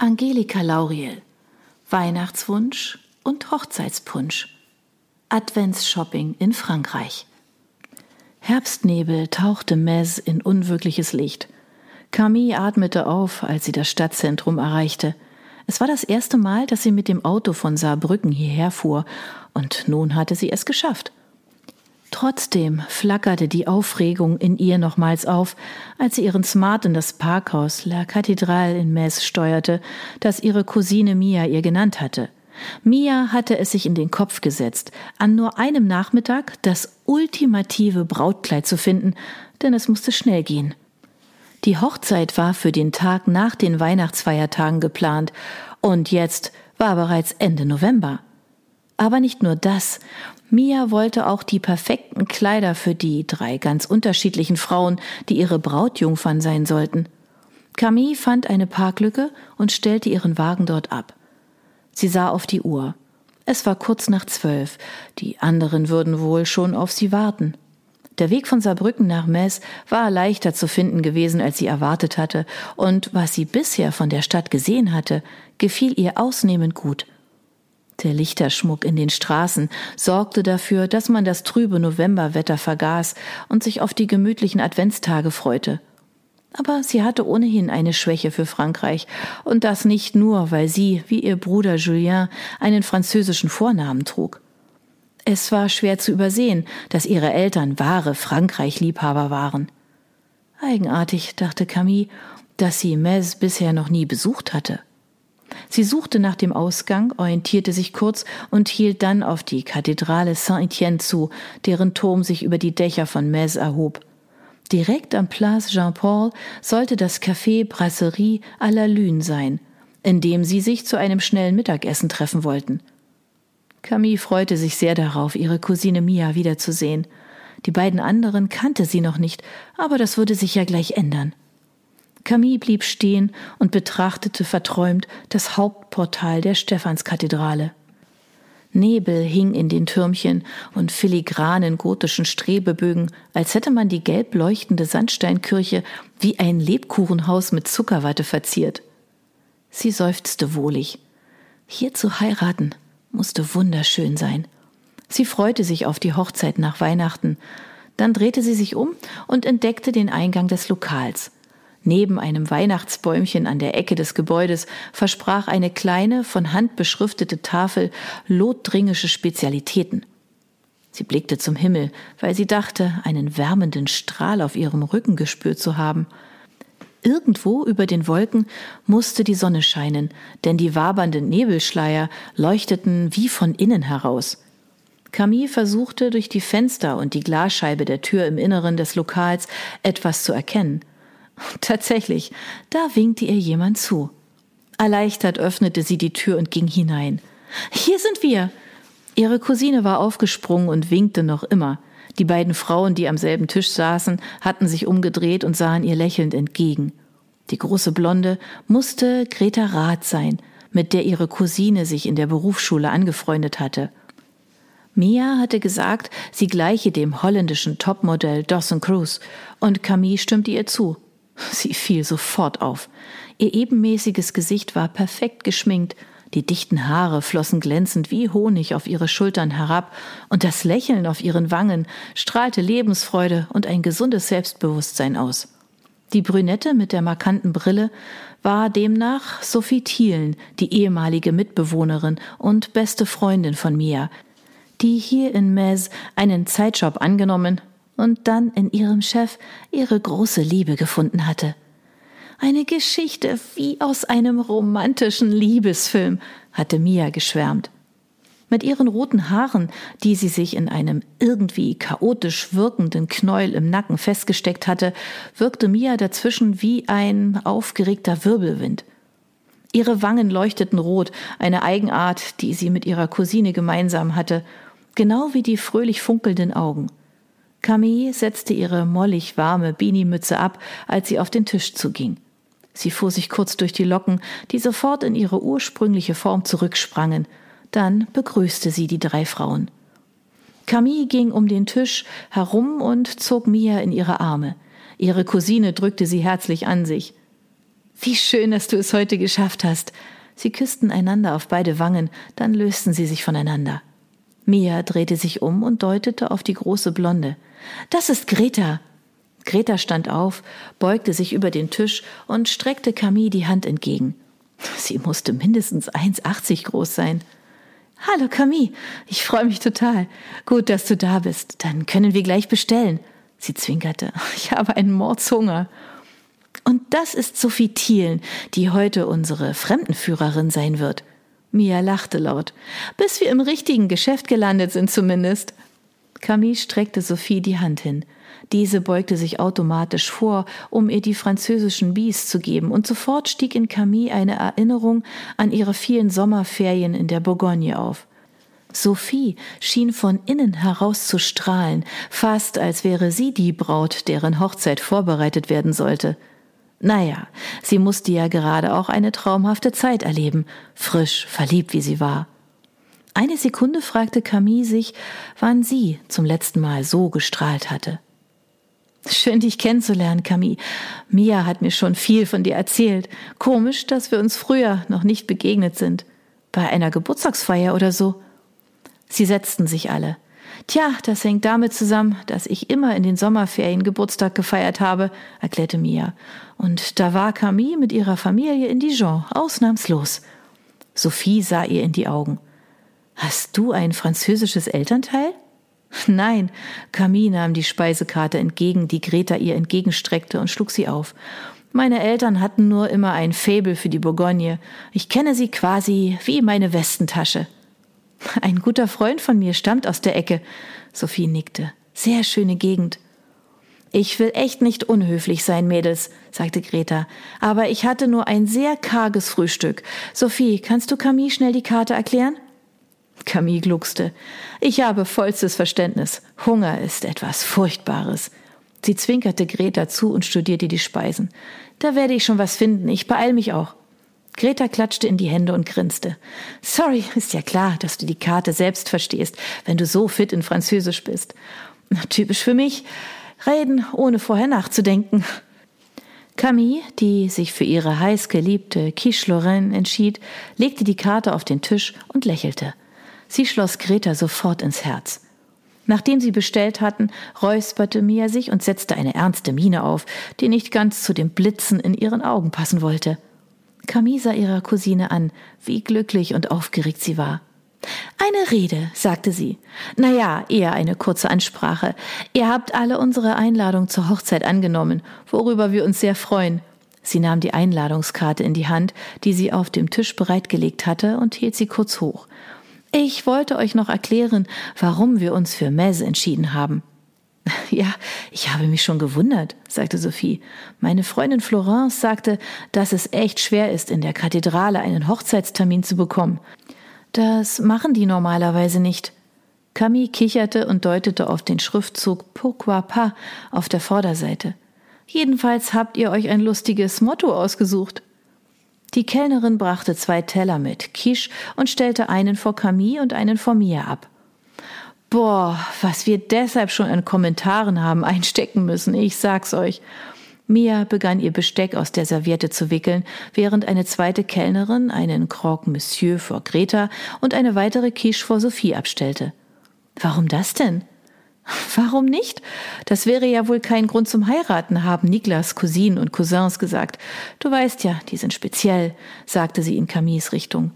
Angelika Lauriel Weihnachtswunsch und Hochzeitspunsch Adventsshopping in Frankreich Herbstnebel tauchte Metz in unwirkliches Licht. Camille atmete auf, als sie das Stadtzentrum erreichte. Es war das erste Mal, dass sie mit dem Auto von Saarbrücken hierher fuhr, und nun hatte sie es geschafft. Trotzdem flackerte die Aufregung in ihr nochmals auf, als sie ihren Smart in das Parkhaus La Cathédrale in Metz steuerte, das ihre Cousine Mia ihr genannt hatte. Mia hatte es sich in den Kopf gesetzt, an nur einem Nachmittag das ultimative Brautkleid zu finden, denn es musste schnell gehen. Die Hochzeit war für den Tag nach den Weihnachtsfeiertagen geplant, und jetzt war bereits Ende November. Aber nicht nur das, Mia wollte auch die perfekten Kleider für die drei ganz unterschiedlichen Frauen, die ihre Brautjungfern sein sollten. Camille fand eine Parklücke und stellte ihren Wagen dort ab. Sie sah auf die Uhr. Es war kurz nach zwölf. Die anderen würden wohl schon auf sie warten. Der Weg von Saarbrücken nach Metz war leichter zu finden gewesen, als sie erwartet hatte, und was sie bisher von der Stadt gesehen hatte, gefiel ihr ausnehmend gut. Der Lichterschmuck in den Straßen sorgte dafür, dass man das trübe Novemberwetter vergaß und sich auf die gemütlichen Adventstage freute. Aber sie hatte ohnehin eine Schwäche für Frankreich, und das nicht nur, weil sie, wie ihr Bruder Julien, einen französischen Vornamen trug. Es war schwer zu übersehen, dass ihre Eltern wahre Frankreich-Liebhaber waren. Eigenartig, dachte Camille, dass sie Metz bisher noch nie besucht hatte. Sie suchte nach dem Ausgang, orientierte sich kurz und hielt dann auf die Kathedrale Saint-Étienne zu, deren Turm sich über die Dächer von Metz erhob. Direkt am Place Jean-Paul sollte das Café Brasserie à la Lune sein, in dem sie sich zu einem schnellen Mittagessen treffen wollten. Camille freute sich sehr darauf, ihre Cousine Mia wiederzusehen. Die beiden anderen kannte sie noch nicht, aber das würde sich ja gleich ändern. Camille blieb stehen und betrachtete verträumt das Hauptportal der Stephanskathedrale. Nebel hing in den Türmchen und filigranen gotischen Strebebögen, als hätte man die gelb leuchtende Sandsteinkirche wie ein Lebkuchenhaus mit Zuckerwatte verziert. Sie seufzte wohlig. Hier zu heiraten musste wunderschön sein. Sie freute sich auf die Hochzeit nach Weihnachten. Dann drehte sie sich um und entdeckte den Eingang des Lokals. Neben einem Weihnachtsbäumchen an der Ecke des Gebäudes versprach eine kleine, von Hand beschriftete Tafel lothringische Spezialitäten. Sie blickte zum Himmel, weil sie dachte, einen wärmenden Strahl auf ihrem Rücken gespürt zu haben. Irgendwo über den Wolken musste die Sonne scheinen, denn die wabernden Nebelschleier leuchteten wie von innen heraus. Camille versuchte durch die Fenster und die Glasscheibe der Tür im Inneren des Lokals etwas zu erkennen. Tatsächlich, da winkte ihr jemand zu. Erleichtert öffnete sie die Tür und ging hinein. Hier sind wir. Ihre Cousine war aufgesprungen und winkte noch immer. Die beiden Frauen, die am selben Tisch saßen, hatten sich umgedreht und sahen ihr lächelnd entgegen. Die große Blonde musste Greta Rath sein, mit der ihre Cousine sich in der Berufsschule angefreundet hatte. Mia hatte gesagt, sie gleiche dem holländischen Topmodell Dawson Cruz, und Camille stimmte ihr zu. Sie fiel sofort auf. Ihr ebenmäßiges Gesicht war perfekt geschminkt, die dichten Haare flossen glänzend wie Honig auf ihre Schultern herab, und das Lächeln auf ihren Wangen strahlte Lebensfreude und ein gesundes Selbstbewusstsein aus. Die Brünette mit der markanten Brille war demnach Sophie Thielen, die ehemalige Mitbewohnerin und beste Freundin von Mia, die hier in Metz einen Zeitjob angenommen und dann in ihrem Chef ihre große Liebe gefunden hatte. Eine Geschichte wie aus einem romantischen Liebesfilm, hatte Mia geschwärmt. Mit ihren roten Haaren, die sie sich in einem irgendwie chaotisch wirkenden Knäuel im Nacken festgesteckt hatte, wirkte Mia dazwischen wie ein aufgeregter Wirbelwind. Ihre Wangen leuchteten rot, eine Eigenart, die sie mit ihrer Cousine gemeinsam hatte, genau wie die fröhlich funkelnden Augen. Camille setzte ihre mollig warme Beanie-Mütze ab, als sie auf den Tisch zuging. Sie fuhr sich kurz durch die Locken, die sofort in ihre ursprüngliche Form zurücksprangen. Dann begrüßte sie die drei Frauen. Camille ging um den Tisch herum und zog Mia in ihre Arme. Ihre Cousine drückte sie herzlich an sich. Wie schön, dass du es heute geschafft hast. Sie küssten einander auf beide Wangen, dann lösten sie sich voneinander. Mia drehte sich um und deutete auf die große Blonde. Das ist Greta. Greta stand auf, beugte sich über den Tisch und streckte Camille die Hand entgegen. Sie musste mindestens 1,80 groß sein. Hallo Camille, ich freue mich total. Gut, dass du da bist. Dann können wir gleich bestellen. Sie zwinkerte. Ich habe einen Mordshunger. Und das ist Sophie Thielen, die heute unsere Fremdenführerin sein wird. Mia lachte laut. Bis wir im richtigen Geschäft gelandet sind zumindest. Camille streckte Sophie die Hand hin. Diese beugte sich automatisch vor, um ihr die französischen Bis zu geben, und sofort stieg in Camille eine Erinnerung an ihre vielen Sommerferien in der Bourgogne auf. Sophie schien von innen heraus zu strahlen, fast als wäre sie die Braut, deren Hochzeit vorbereitet werden sollte. Naja, sie musste ja gerade auch eine traumhafte Zeit erleben, frisch, verliebt wie sie war. Eine Sekunde fragte Camille sich, wann sie zum letzten Mal so gestrahlt hatte. Schön, dich kennenzulernen, Camille. Mia hat mir schon viel von dir erzählt. Komisch, dass wir uns früher noch nicht begegnet sind. Bei einer Geburtstagsfeier oder so. Sie setzten sich alle. Tja, das hängt damit zusammen, dass ich immer in den Sommerferien Geburtstag gefeiert habe, erklärte Mia. Und da war Camille mit ihrer Familie in Dijon, ausnahmslos. Sophie sah ihr in die Augen. Hast du ein französisches Elternteil? Nein, Camille nahm die Speisekarte entgegen, die Greta ihr entgegenstreckte und schlug sie auf. Meine Eltern hatten nur immer ein Faible für die Bourgogne. Ich kenne sie quasi wie meine Westentasche. Ein guter Freund von mir stammt aus der Ecke. Sophie nickte. Sehr schöne Gegend. Ich will echt nicht unhöflich sein, Mädels, sagte Greta, aber ich hatte nur ein sehr karges Frühstück. Sophie, kannst du Camille schnell die Karte erklären? Camille gluckste. Ich habe vollstes Verständnis. Hunger ist etwas Furchtbares. Sie zwinkerte Greta zu und studierte die Speisen. Da werde ich schon was finden. Ich beeil mich auch. Greta klatschte in die Hände und grinste. Sorry, ist ja klar, dass du die Karte selbst verstehst, wenn du so fit in Französisch bist. Typisch für mich. Reden, ohne vorher nachzudenken. Camille, die sich für ihre heiß geliebte Quiche Lorraine entschied, legte die Karte auf den Tisch und lächelte. Sie schloss Greta sofort ins Herz. Nachdem sie bestellt hatten, räusperte Mia sich und setzte eine ernste Miene auf, die nicht ganz zu dem Blitzen in ihren Augen passen wollte. Camille sah ihrer Cousine an, wie glücklich und aufgeregt sie war. Eine Rede, sagte sie. Na ja, eher eine kurze Ansprache. Ihr habt alle unsere Einladung zur Hochzeit angenommen, worüber wir uns sehr freuen. Sie nahm die Einladungskarte in die Hand, die sie auf dem Tisch bereitgelegt hatte, und hielt sie kurz hoch. Ich wollte euch noch erklären, warum wir uns für Mez entschieden haben. Ja, ich habe mich schon gewundert, sagte Sophie. Meine Freundin Florence sagte, dass es echt schwer ist, in der Kathedrale einen Hochzeitstermin zu bekommen. Das machen die normalerweise nicht. Camille kicherte und deutete auf den Schriftzug Pourquoi pas auf der Vorderseite. Jedenfalls habt ihr euch ein lustiges Motto ausgesucht. Die Kellnerin brachte zwei Teller mit Quiche und stellte einen vor Camille und einen vor mir ab. Boah, was wir deshalb schon an Kommentaren haben einstecken müssen, ich sag's euch. Mia begann ihr Besteck aus der Serviette zu wickeln, während eine zweite Kellnerin einen Croque Monsieur vor Greta und eine weitere Quiche vor Sophie abstellte. Warum das denn? Warum nicht? Das wäre ja wohl kein Grund zum Heiraten, haben Niklas Cousinen und Cousins gesagt. Du weißt ja, die sind speziell, sagte sie in Camilles Richtung.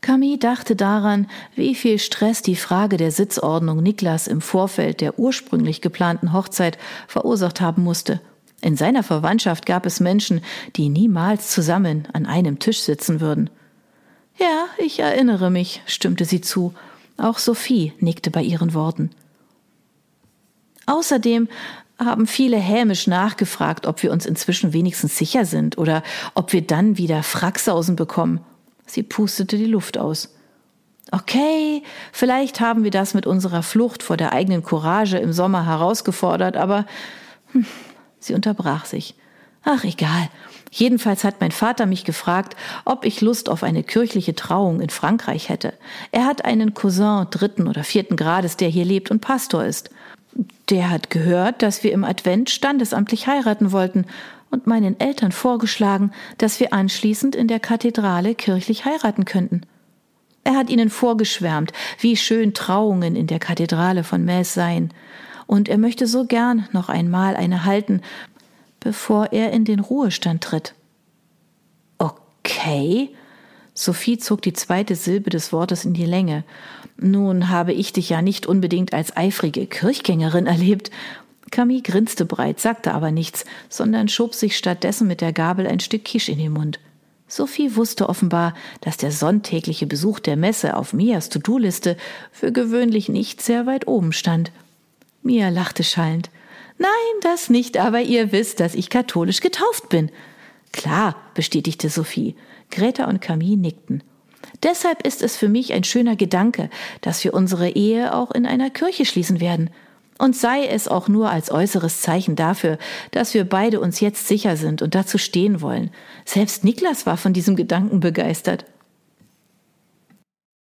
Camille dachte daran, wie viel Stress die Frage der Sitzordnung Niklas im Vorfeld der ursprünglich geplanten Hochzeit verursacht haben musste. In seiner Verwandtschaft gab es Menschen, die niemals zusammen an einem Tisch sitzen würden. Ja, ich erinnere mich, stimmte sie zu. Auch Sophie nickte bei ihren Worten. Außerdem haben viele hämisch nachgefragt, ob wir uns inzwischen wenigstens sicher sind oder ob wir dann wieder Fracksausen bekommen. Sie pustete die Luft aus. Okay, vielleicht haben wir das mit unserer Flucht vor der eigenen Courage im Sommer herausgefordert, aber hm, sie unterbrach sich. Ach, egal. Jedenfalls hat mein Vater mich gefragt, ob ich Lust auf eine kirchliche Trauung in Frankreich hätte. Er hat einen Cousin dritten oder vierten Grades, der hier lebt und Pastor ist. Der hat gehört, dass wir im Advent standesamtlich heiraten wollten, und meinen Eltern vorgeschlagen, dass wir anschließend in der Kathedrale kirchlich heiraten könnten. Er hat ihnen vorgeschwärmt, wie schön Trauungen in der Kathedrale von Metz seien, und er möchte so gern noch einmal eine halten, bevor er in den Ruhestand tritt. Okay? Sophie zog die zweite Silbe des Wortes in die Länge. Nun habe ich dich ja nicht unbedingt als eifrige Kirchgängerin erlebt. Camille grinste breit, sagte aber nichts, sondern schob sich stattdessen mit der Gabel ein Stück Kisch in den Mund. Sophie wusste offenbar, dass der sonntägliche Besuch der Messe auf Mias To-Do-Liste für gewöhnlich nicht sehr weit oben stand. Mia lachte schallend. Nein, das nicht, aber ihr wisst, dass ich katholisch getauft bin. Klar, bestätigte Sophie. Greta und Camille nickten. Deshalb ist es für mich ein schöner Gedanke, dass wir unsere Ehe auch in einer Kirche schließen werden. Und sei es auch nur als äußeres Zeichen dafür, dass wir beide uns jetzt sicher sind und dazu stehen wollen. Selbst Niklas war von diesem Gedanken begeistert.